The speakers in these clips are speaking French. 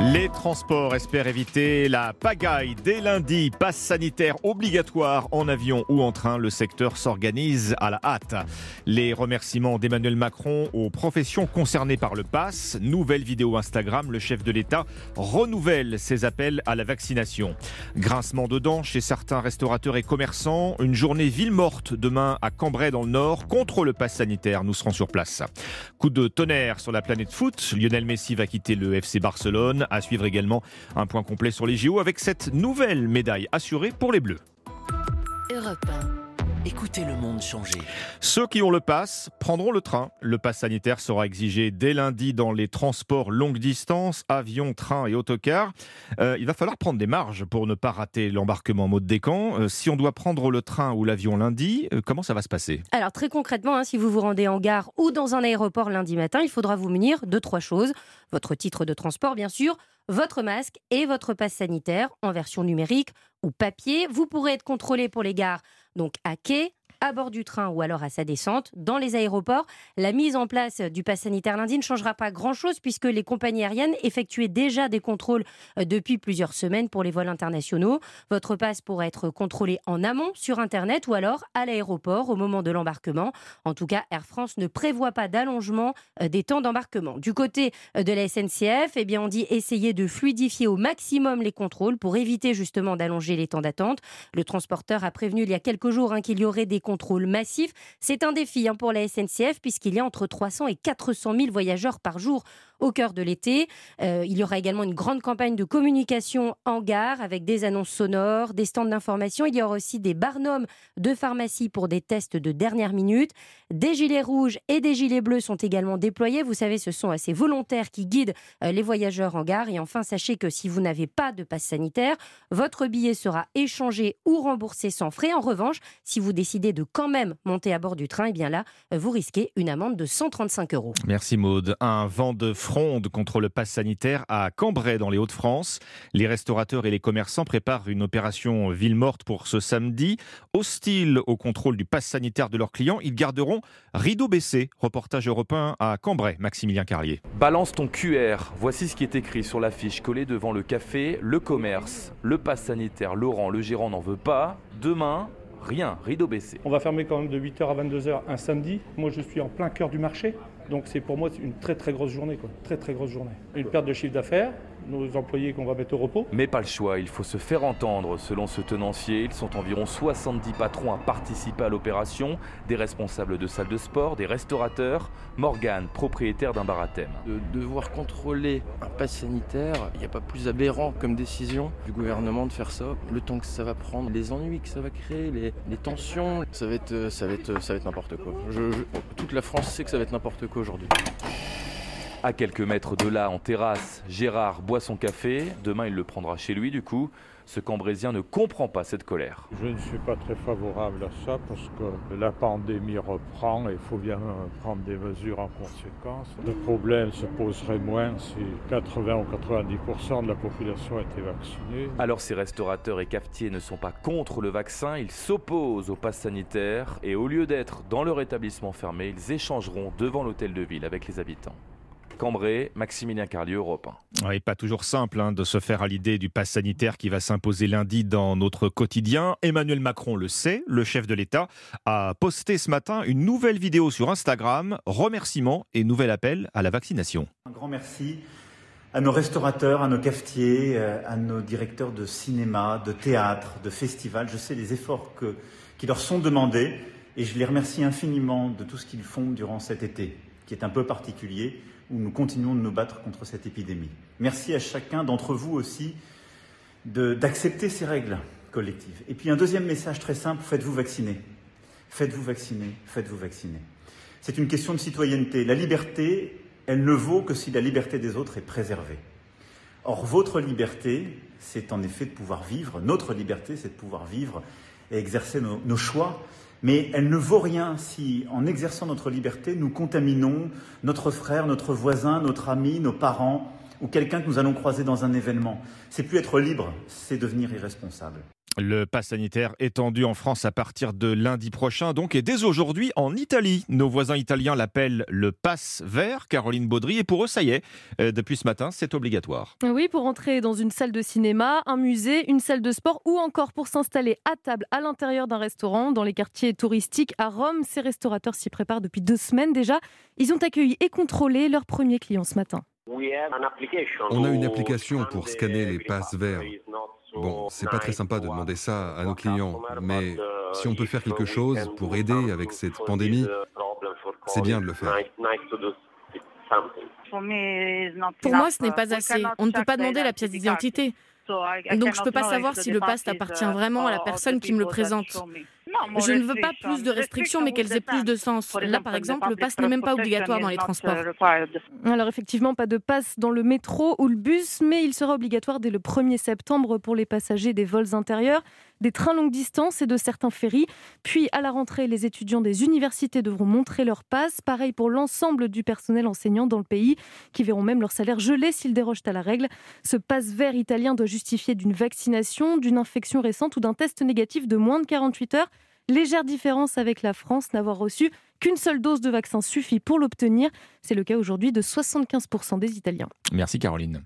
Les transports espèrent éviter la pagaille. Dès lundi, passe sanitaire obligatoire en avion ou en train. Le secteur s'organise à la hâte. Les remerciements d'Emmanuel Macron aux professions concernées par le pass. Nouvelle vidéo Instagram. Le chef de l'État renouvelle ses appels à la vaccination. Grincement de dents chez certains restaurateurs et commerçants. Une journée ville morte demain à Cambrai dans le Nord contre le pass sanitaire. Nous serons sur place. Coup de tonnerre sur la planète foot. Lionel Messi va quitter le FC Barcelone. À suivre également un point complet sur les JO avec cette nouvelle médaille assurée pour les Bleus. Europe 1. Écoutez le monde changer. Ceux qui ont le pass prendront le train. Le pass sanitaire sera exigé dès lundi dans les transports longue distance, avions, trains et autocars. Euh, il va falloir prendre des marges pour ne pas rater l'embarquement mode décan. Euh, si on doit prendre le train ou l'avion lundi, euh, comment ça va se passer? Alors très concrètement, hein, si vous vous rendez en gare ou dans un aéroport lundi matin, il faudra vous munir de trois choses. Votre titre de transport, bien sûr, votre masque et votre passe sanitaire en version numérique ou papier. Vous pourrez être contrôlé pour les gares, donc à quai, à bord du train ou alors à sa descente. Dans les aéroports, la mise en place du pass sanitaire lundi ne changera pas grand-chose puisque les compagnies aériennes effectuaient déjà des contrôles euh, depuis plusieurs semaines pour les vols internationaux. Votre passe pourra être contrôlé en amont sur Internet ou alors à l'aéroport au moment de l'embarquement. En tout cas, Air France ne prévoit pas d'allongement euh, des temps d'embarquement. Du côté euh, de la SNCF, eh bien, on dit essayer de fluidifier au maximum les contrôles pour éviter justement d'allonger les temps d'attente. Le transporteur a prévenu il y a quelques jours hein, qu'il y aurait des contrôle massif. C'est un défi hein, pour la SNCF puisqu'il y a entre 300 et 400 000 voyageurs par jour au cœur de l'été. Euh, il y aura également une grande campagne de communication en gare avec des annonces sonores, des stands d'information. Il y aura aussi des barnums de pharmacie pour des tests de dernière minute. Des gilets rouges et des gilets bleus sont également déployés. Vous savez, ce sont ces volontaires qui guident euh, les voyageurs en gare. Et enfin, sachez que si vous n'avez pas de passe sanitaire, votre billet sera échangé ou remboursé sans frais. En revanche, si vous décidez de quand même monter à bord du train, et eh bien là, vous risquez une amende de 135 euros. Merci Maude. Un vent de fronde contre le pass sanitaire à Cambrai dans les Hauts-de-France. Les restaurateurs et les commerçants préparent une opération ville morte pour ce samedi. Hostiles au contrôle du pass sanitaire de leurs clients, ils garderont rideau baissé. Reportage européen à Cambrai, Maximilien Carlier. Balance ton QR. Voici ce qui est écrit sur l'affiche collée devant le café. Le commerce, le pass sanitaire, Laurent, le gérant n'en veut pas. Demain, rien, rideau baissé. On va fermer quand même de 8h à 22h un samedi. Moi, je suis en plein cœur du marché. Donc c'est pour moi une très très grosse journée, quoi. très très grosse journée. Une perte de chiffre d'affaires, nos employés qu'on va mettre au repos. Mais pas le choix, il faut se faire entendre. Selon ce tenancier, ils sont environ 70 patrons à participer à l'opération, des responsables de salles de sport, des restaurateurs. Morgane, propriétaire d'un bar à thème. De devoir contrôler un pass sanitaire, il n'y a pas plus aberrant comme décision du gouvernement de faire ça. Le temps que ça va prendre, les ennuis que ça va créer, les, tensions, ça va être, ça va être, ça va être n'importe quoi. toute la France sait que ça va être n'importe quoi aujourd'hui. À quelques mètres de là, en terrasse, Gérard boit son café. Demain, il le prendra chez lui, du coup. Ce Cambrésien ne comprend pas cette colère. Je ne suis pas très favorable à ça parce que la pandémie reprend et il faut bien prendre des mesures en conséquence. Le problème se poserait moins si 80 ou 90% de la population était vaccinée. Alors ces restaurateurs et cafetiers ne sont pas contre le vaccin, ils s'opposent au pass sanitaire et au lieu d'être dans leur établissement fermé, ils échangeront devant l'hôtel de ville avec les habitants. Cambrai, Maximilien Carlieu, Europe 1. Oui, pas toujours simple hein, de se faire à l'idée du pass sanitaire qui va s'imposer lundi dans notre quotidien. Emmanuel Macron le sait, le chef de l'État a posté ce matin une nouvelle vidéo sur Instagram, remerciements et nouvel appel à la vaccination. Un grand merci à nos restaurateurs, à nos cafetiers, euh, à nos directeurs de cinéma, de théâtre, de festival. Je sais les efforts que, qui leur sont demandés et je les remercie infiniment de tout ce qu'ils font durant cet été, qui est un peu particulier où nous continuons de nous battre contre cette épidémie. Merci à chacun d'entre vous aussi d'accepter ces règles collectives. Et puis un deuxième message très simple, faites-vous vacciner. Faites-vous vacciner, faites-vous vacciner. C'est une question de citoyenneté. La liberté, elle ne vaut que si la liberté des autres est préservée. Or, votre liberté, c'est en effet de pouvoir vivre, notre liberté, c'est de pouvoir vivre et exercer nos, nos choix mais elle ne vaut rien si, en exerçant notre liberté, nous contaminons notre frère, notre voisin, notre ami, nos parents ou quelqu'un que nous allons croiser dans un événement. C'est plus être libre, c'est devenir irresponsable. Le pass sanitaire étendu en France à partir de lundi prochain, donc, et dès aujourd'hui en Italie. Nos voisins italiens l'appellent le pass vert, Caroline Baudry, et pour eux, ça y est, euh, depuis ce matin, c'est obligatoire. Oui, pour entrer dans une salle de cinéma, un musée, une salle de sport ou encore pour s'installer à table à l'intérieur d'un restaurant dans les quartiers touristiques à Rome. Ces restaurateurs s'y préparent depuis deux semaines déjà. Ils ont accueilli et contrôlé leurs premiers clients ce matin. On a une application pour scanner les passes verts. Bon, c'est pas très sympa de demander ça à nos clients, mais si on peut faire quelque chose pour aider avec cette pandémie, c'est bien de le faire. Pour moi, ce n'est pas assez. On ne peut pas demander la pièce d'identité. Donc je ne peux pas savoir si le pass appartient vraiment à la personne qui me le présente. Je ne veux pas plus de restrictions, mais qu'elles aient plus de sens. Là, par exemple, le pass n'est même pas obligatoire dans les transports. Alors, effectivement, pas de pass dans le métro ou le bus, mais il sera obligatoire dès le 1er septembre pour les passagers des vols intérieurs, des trains longue distance et de certains ferries. Puis, à la rentrée, les étudiants des universités devront montrer leur pass. Pareil pour l'ensemble du personnel enseignant dans le pays, qui verront même leur salaire gelé s'ils dérogent à la règle. Ce pass vert italien doit justifier d'une vaccination, d'une infection récente ou d'un test négatif de moins de 48 heures. Légère différence avec la France, n'avoir reçu qu'une seule dose de vaccin suffit pour l'obtenir. C'est le cas aujourd'hui de 75% des Italiens. Merci Caroline.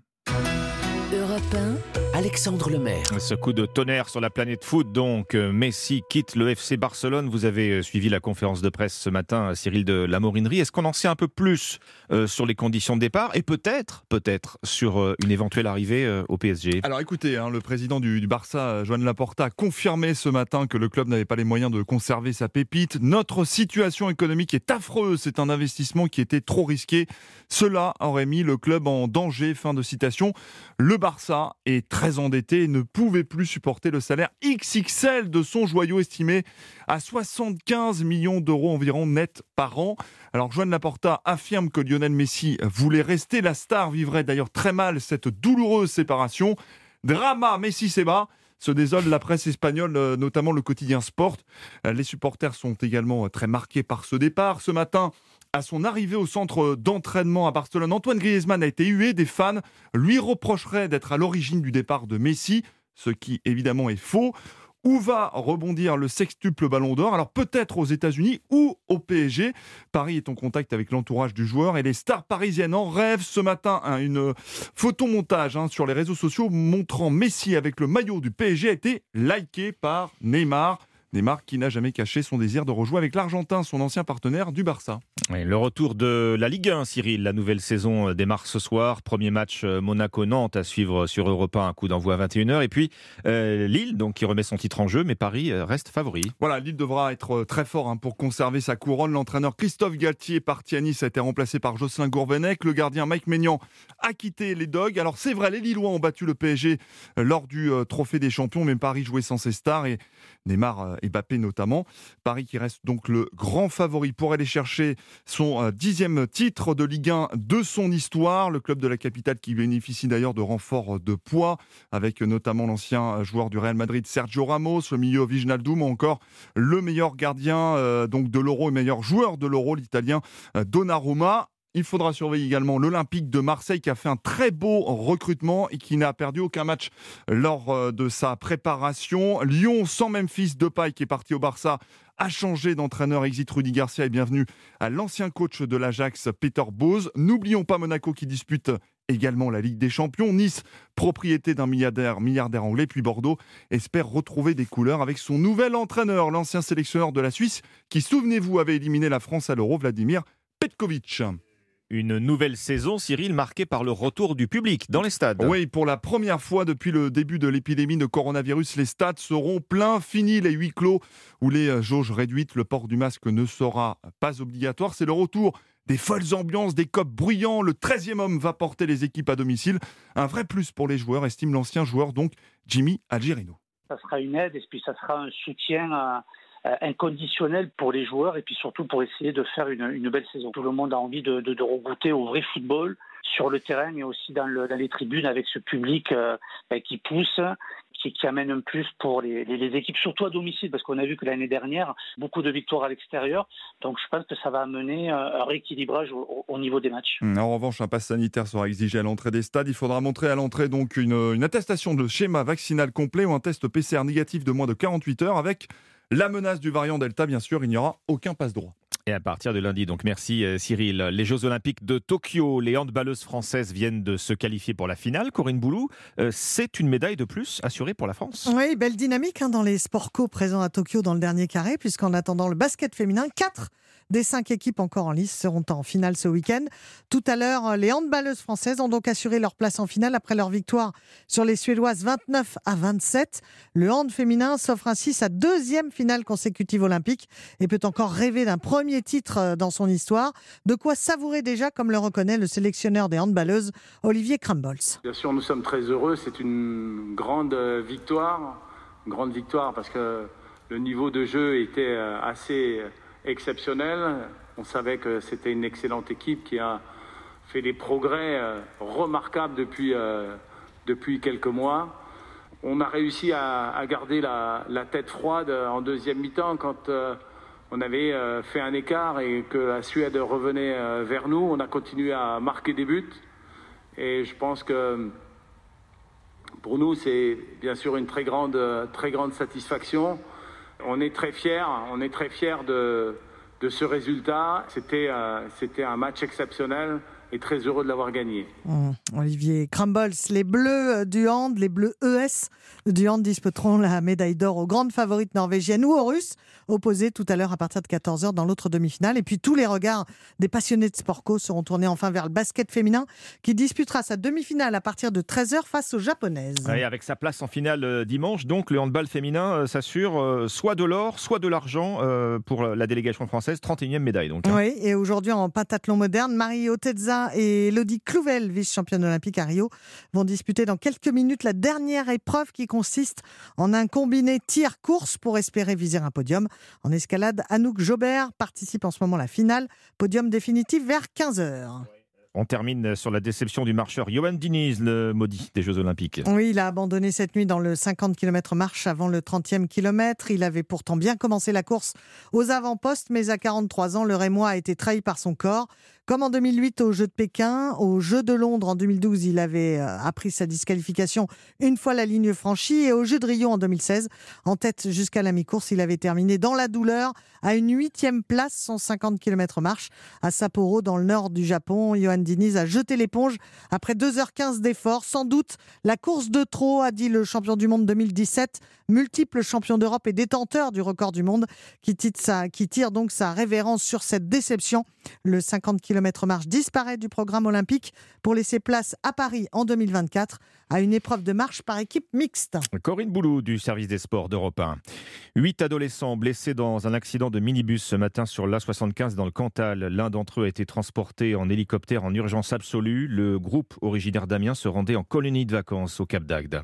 Europe 1, Alexandre Lemaire. Ce coup de tonnerre sur la planète foot, donc euh, Messi quitte le FC Barcelone. Vous avez euh, suivi la conférence de presse ce matin, euh, Cyril de la Morinerie. Est-ce qu'on en sait un peu plus sur les conditions de départ et peut-être, peut-être sur une éventuelle arrivée au PSG Alors écoutez, hein, le président du, du Barça, Joan Laporta, a confirmé ce matin que le club n'avait pas les moyens de conserver sa pépite. Notre situation économique est affreuse. C'est un investissement qui était trop risqué. Cela aurait mis le club en danger. Fin de citation. Le Barça est très endetté et ne pouvait plus supporter le salaire XXL de son joyau estimé à 75 millions d'euros environ net par an. Alors Joan Laporta affirme que Lionel Messi voulait rester. La star vivrait d'ailleurs très mal cette douloureuse séparation. Drama Messi-Seba se désole la presse espagnole, euh, notamment le quotidien Sport. Euh, les supporters sont également très marqués par ce départ. Ce matin, à son arrivée au centre d'entraînement à Barcelone, Antoine Griezmann a été hué. Des fans lui reprocheraient d'être à l'origine du départ de Messi, ce qui évidemment est faux. Où va rebondir le sextuple ballon d'or? Alors peut-être aux États-Unis ou au PSG. Paris est en contact avec l'entourage du joueur et les stars parisiennes en rêvent ce matin. Hein, une photomontage hein, sur les réseaux sociaux montrant Messi avec le maillot du PSG a été liké par Neymar. Neymar qui n'a jamais caché son désir de rejouer avec l'Argentin, son ancien partenaire du Barça. le retour de la Ligue 1, Cyril. La nouvelle saison euh, démarre ce soir. Premier match euh, Monaco-Nantes à suivre sur Europe 1, un coup d'envoi à 21h. Et puis euh, Lille, donc, qui remet son titre en jeu, mais Paris reste favori. Voilà, Lille devra être très fort hein, pour conserver sa couronne. L'entraîneur Christophe Galtier, parti à Nice, a été remplacé par Jocelyn Gourvenec. Le gardien Mike Maignan a quitté les Dogs. Alors c'est vrai, les Lillois ont battu le PSG lors du Trophée des Champions, mais Paris jouait sans ses stars. Et Neymar Mbappé notamment. Paris qui reste donc le grand favori pour aller chercher son euh, dixième titre de Ligue 1 de son histoire. Le club de la capitale qui bénéficie d'ailleurs de renforts de poids avec notamment l'ancien joueur du Real Madrid Sergio Ramos, le milieu Viginaldoum ou encore le meilleur gardien euh, donc de l'Euro et meilleur joueur de l'Euro, l'italien euh, Donnarumma. Il faudra surveiller également l'Olympique de Marseille qui a fait un très beau recrutement et qui n'a perdu aucun match lors euh, de sa préparation. Lyon sans Memphis Depay qui est parti au Barça a changé d'entraîneur. Exit Rudy Garcia et bienvenue à l'ancien coach de l'Ajax Peter Bose. N'oublions pas Monaco qui dispute également la Ligue des Champions. Nice, propriété d'un milliardaire, milliardaire anglais, puis Bordeaux espère retrouver des couleurs avec son nouvel entraîneur, l'ancien sélectionneur de la Suisse, qui, souvenez-vous, avait éliminé la France à l'Euro, Vladimir Petkovic. Une nouvelle saison, Cyril, marquée par le retour du public dans les stades. Oui, pour la première fois depuis le début de l'épidémie de coronavirus, les stades seront pleins. Fini les huis clos ou les euh, jauges réduites. Le port du masque ne sera pas obligatoire. C'est le retour des folles ambiances, des copes bruyants. Le 13e homme va porter les équipes à domicile. Un vrai plus pour les joueurs, estime l'ancien joueur, donc Jimmy Algerino. Ça sera une aide et puis ça sera un soutien à inconditionnel pour les joueurs et puis surtout pour essayer de faire une, belle saison. Tout le monde a envie de, de, regoûter au vrai football sur le terrain mais aussi dans, le, dans les tribunes avec ce public euh, ben, qui pousse qui, amène un plus pour les, équipes, surtout à domicile, parce qu'on a vu que l'année dernière, beaucoup de victoires à l'extérieur. Donc je pense que ça va amener un rééquilibrage au, niveau des matchs. En revanche, un pass sanitaire sera exigé à l'entrée des stades. Il faudra montrer à l'entrée donc une attestation de schéma vaccinal complet ou un test PCR négatif de moins de 48 heures avec la menace du variant Delta, bien sûr, il n'y aura aucun passe-droit. Et à partir de lundi, donc merci euh, Cyril. Les Jeux Olympiques de Tokyo, les handballeuses françaises viennent de se qualifier pour la finale. Corinne Boulou, euh, c'est une médaille de plus assurée pour la France. Oui, belle dynamique hein, dans les sports co présents à Tokyo dans le dernier carré, puisqu'en attendant le basket féminin, 4 des cinq équipes encore en lice seront en finale ce week-end. Tout à l'heure, les handballeuses françaises ont donc assuré leur place en finale après leur victoire sur les Suédoises 29 à 27. Le hand féminin s'offre ainsi sa deuxième finale consécutive olympique et peut encore rêver d'un premier titre euh, dans son histoire. De quoi savourer déjà, comme le reconnaît le sélectionneur des handballeuses, Olivier Krambols. Bien sûr, nous sommes très heureux. C'est une grande euh, victoire. Une grande victoire parce que le niveau de jeu était euh, assez exceptionnel. On savait que c'était une excellente équipe qui a fait des progrès euh, remarquables depuis, euh, depuis quelques mois. On a réussi à, garder la, tête froide en deuxième mi-temps quand euh, on avait fait un écart et que la Suède revenait vers nous. On a continué à marquer des buts. Et je pense que pour nous, c'est bien sûr une très grande, très grande satisfaction on est très fiers, on est très fiers de, de ce résultat. C'était euh, c'était un match exceptionnel et très heureux de l'avoir gagné. Mmh. Olivier Crumbles, les Bleus euh, du hand, les Bleus ES du hand disputeront la médaille d'or aux grandes favorites norvégiennes ou aux Russes, opposées tout à l'heure à partir de 14h dans l'autre demi-finale. Et puis tous les regards des passionnés de sport co seront tournés enfin vers le basket féminin qui disputera sa demi-finale à partir de 13h face aux Japonaises. Et avec sa place en finale euh, dimanche, donc le handball féminin euh, s'assure soit de l'or, soit de l'argent pour la délégation française, 31e médaille. Donc, hein. Oui, et aujourd'hui en pentathlon moderne, Marie Et Elodie Clouvel, vice-championne olympique à Rio, vont disputer dans quelques minutes la dernière épreuve qui consiste en un combiné tir-course pour espérer viser un podium. En escalade, Anouk Jobert participe en ce moment à la finale. Podium définitif vers 15h. On termine sur la déception du marcheur Johan Diniz, le maudit des Jeux Olympiques. Oui, il a abandonné cette nuit dans le 50 km marche avant le 30e kilomètre. Il avait pourtant bien commencé la course aux avant-postes, mais à 43 ans, le Rémois a été trahi par son corps. Comme en 2008 aux Jeux de Pékin, aux Jeux de Londres en 2012, il avait euh, appris sa disqualification une fois la ligne franchie et aux Jeux de Rio en 2016, en tête jusqu'à la mi-course, il avait terminé dans la douleur à une huitième place, 150 km marche à Sapporo dans le nord du Japon. Johan Diniz a jeté l'éponge après 2h15 d'efforts. Sans doute la course de trop, a dit le champion du monde 2017, multiple champion d'Europe et détenteur du record du monde, qui tire, donc sa révérence sur cette déception. Le 50 km km marche disparaît du programme olympique pour laisser place à Paris en 2024 à une épreuve de marche par équipe mixte. Corinne Boulou du service des sports d'Europe 1. Huit adolescents blessés dans un accident de minibus ce matin sur l'A75 dans le Cantal. L'un d'entre eux a été transporté en hélicoptère en urgence absolue. Le groupe originaire d'Amiens se rendait en colonie de vacances au Cap d'Agde.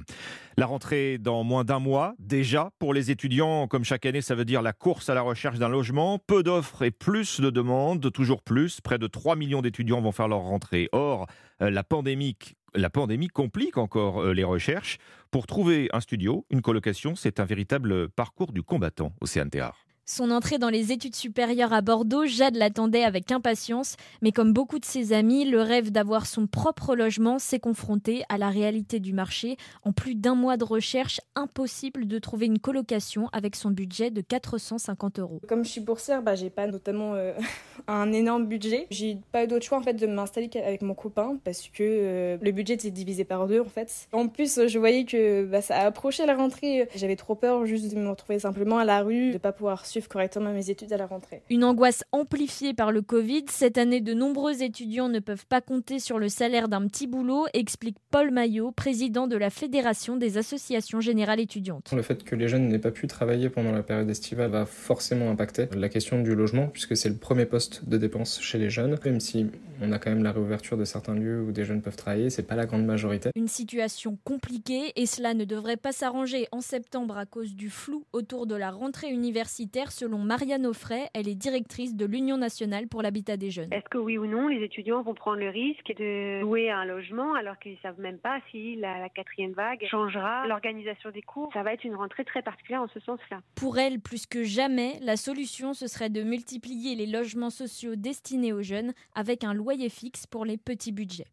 La rentrée dans moins d'un mois, déjà, pour les étudiants, comme chaque année, ça veut dire la course à la recherche d'un logement. Peu d'offres et plus de demandes, toujours plus. Près de 3 millions d'étudiants vont faire leur rentrée. Or, euh, la pandémie, complique encore euh, les recherches. Pour trouver un studio, une colocation, c'est un véritable parcours du combattant au CNTR. Son entrée dans les études supérieures à Bordeaux, Jade l'attendait avec impatience, mais comme beaucoup de ses amis, le rêve d'avoir son propre logement s'est confronté à la réalité du marché. En plus d'un mois de recherche, impossible de trouver une colocation avec son budget de 450 euros. Comme je suis boursière, bah, j'ai pas notamment euh, un énorme budget. J'ai pas eu d'autre choix en fait de m'installer avec mon copain parce que euh, le budget s'est divisé par deux en fait. En plus, je voyais que bah, ça approchait la rentrée. J'avais trop peur juste de me retrouver simplement à la rue, de pas pouvoir suivre correctement mes études à la rentrée. Une angoisse amplifiée par le Covid. Cette année, de nombreux étudiants ne peuvent pas compter sur le salaire d'un petit boulot, explique Paul Maillot, président de la Fédération des associations générales étudiantes. Le fait que les jeunes n'aient pas pu travailler pendant la période estivale va forcément impacter la question du logement, puisque c'est le premier poste de dépense chez les jeunes. Même si On a quand même la réouverture de certains lieux où des jeunes peuvent travailler, c'est pas la grande majorité. Une situation compliquée et cela ne devrait pas s'arranger en septembre à cause du flou autour de la rentrée universitaire selon Marianne Offray, elle est directrice de l'Union nationale pour l'habitat des jeunes. Est-ce que oui ou non les étudiants vont prendre le risque de louer un logement alors qu'ils ne savent même pas si la, la quatrième vague changera l'organisation des cours? Ça va être une rentrée très particulière en ce sens-là. Pour elle, plus que jamais, la solution ce serait de multiplier les logements sociaux destinés aux jeunes avec un loyer pour les petits budgets.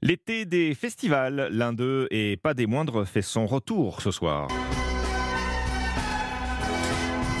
L'été des festivals, l'un d'eux et pas des moindres fait son retour ce soir.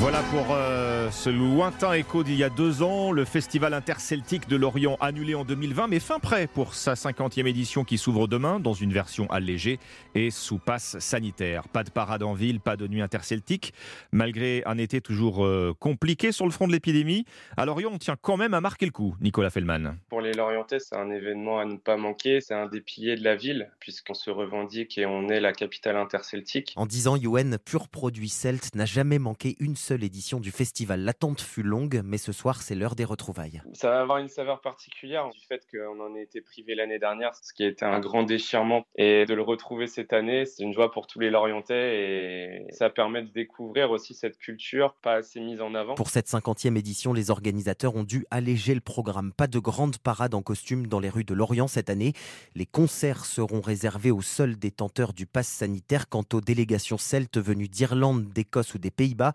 Voilà pour euh, ce lointain écho d'il y a deux ans, le festival interceltique de Lorient annulé en 2020, mais fin prêt pour sa 50e édition qui s'ouvre demain dans une version allégée et sous passe sanitaire. Pas de parade en ville, pas de nuit interceltique, malgré un été toujours euh, compliqué sur le front de l'épidémie. À Lorient, on tient quand même à marquer le coup, Nicolas Fellman. Pour les Lorientais, c'est un événement à ne pas manquer, c'est un des piliers de la ville, puisqu'on se revendique et on est la capitale interceltique. En 10 ans, Youen, pur produit celte, n'a jamais manqué une seule l'édition du festival. L'attente fut longue, mais ce soir, c'est l'heure des retrouvailles. Ça va avoir une saveur particulière du fait qu'on en ait été privé l'année dernière, ce qui a été un grand déchirement. Et de le retrouver cette année, c'est une joie pour tous les Lorientais et ça permet de découvrir aussi cette culture pas assez mise en avant. Pour cette 50e édition, les organisateurs ont dû alléger le programme. Pas de grande parade en costume dans les rues de Lorient cette année. Les concerts seront réservés aux seuls détenteurs du pass sanitaire. Quant aux délégations celtes venues d'Irlande, d'Écosse ou des Pays-Bas,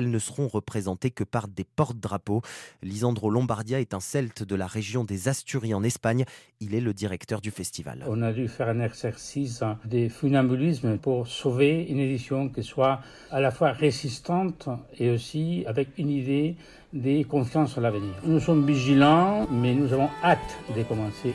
elles ne seront représentées que par des porte-drapeaux. Lisandro Lombardia est un celte de la région des Asturies en Espagne. Il est le directeur du festival. On a dû faire un exercice de funambulisme pour sauver une édition qui soit à la fois résistante et aussi avec une idée de confiance en l'avenir. Nous sommes vigilants, mais nous avons hâte de commencer.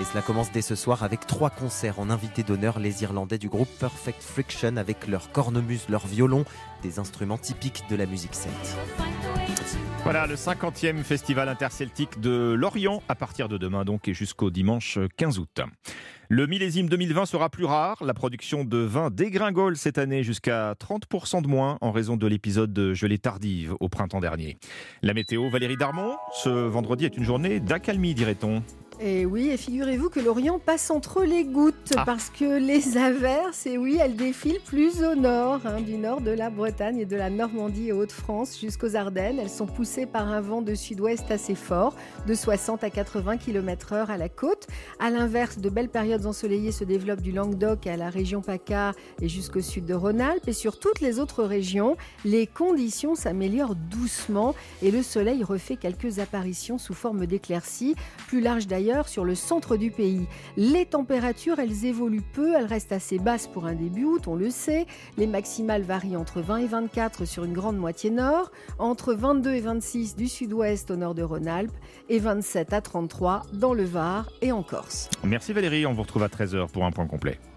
Et cela commence dès ce soir avec trois concerts en invité d'honneur, les Irlandais du groupe Perfect Friction avec leur cornemuse, leur violon, des instruments typiques de la musique celte. Voilà le 50e festival interceltique de Lorient à partir de demain donc et jusqu'au dimanche 15 août. Le millésime 2020 sera plus rare. La production de vin dégringole cette année jusqu'à 30% de moins en raison de l'épisode de gelée tardive au printemps dernier. La météo, Valérie Darmon, ce vendredi est une journée d'accalmie, dirait-on. Et oui, et figurez-vous que l'Orient passe entre les gouttes Ah. parce que les averses, et oui, elles défilent plus au nord, hein, du nord de la Bretagne et de la Normandie et Hauts-de-France jusqu'aux Ardennes. Elles sont poussées par un vent de sud-ouest assez fort, de 60 à 80 km/h à la côte. À l'inverse, de belles périodes ensoleillées se développent du Languedoc à la région PACA et jusqu'au sud de Rhône-Alpes. Et sur toutes les autres régions, les conditions s'améliorent doucement et le soleil refait quelques apparitions sous forme d'éclaircies, plus larges d'ailleurs sur le centre du pays. Les températures, elles évoluent peu, elles restent assez basses pour un début août, on le sait. Les maximales varient entre 20 et 24 sur une grande moitié nord, entre 22 et 26 du sud-ouest au nord de Rhône-Alpes et 27 à 33 dans le Var et en Corse. Merci Valérie, on vous retrouve à 13h pour un point complet.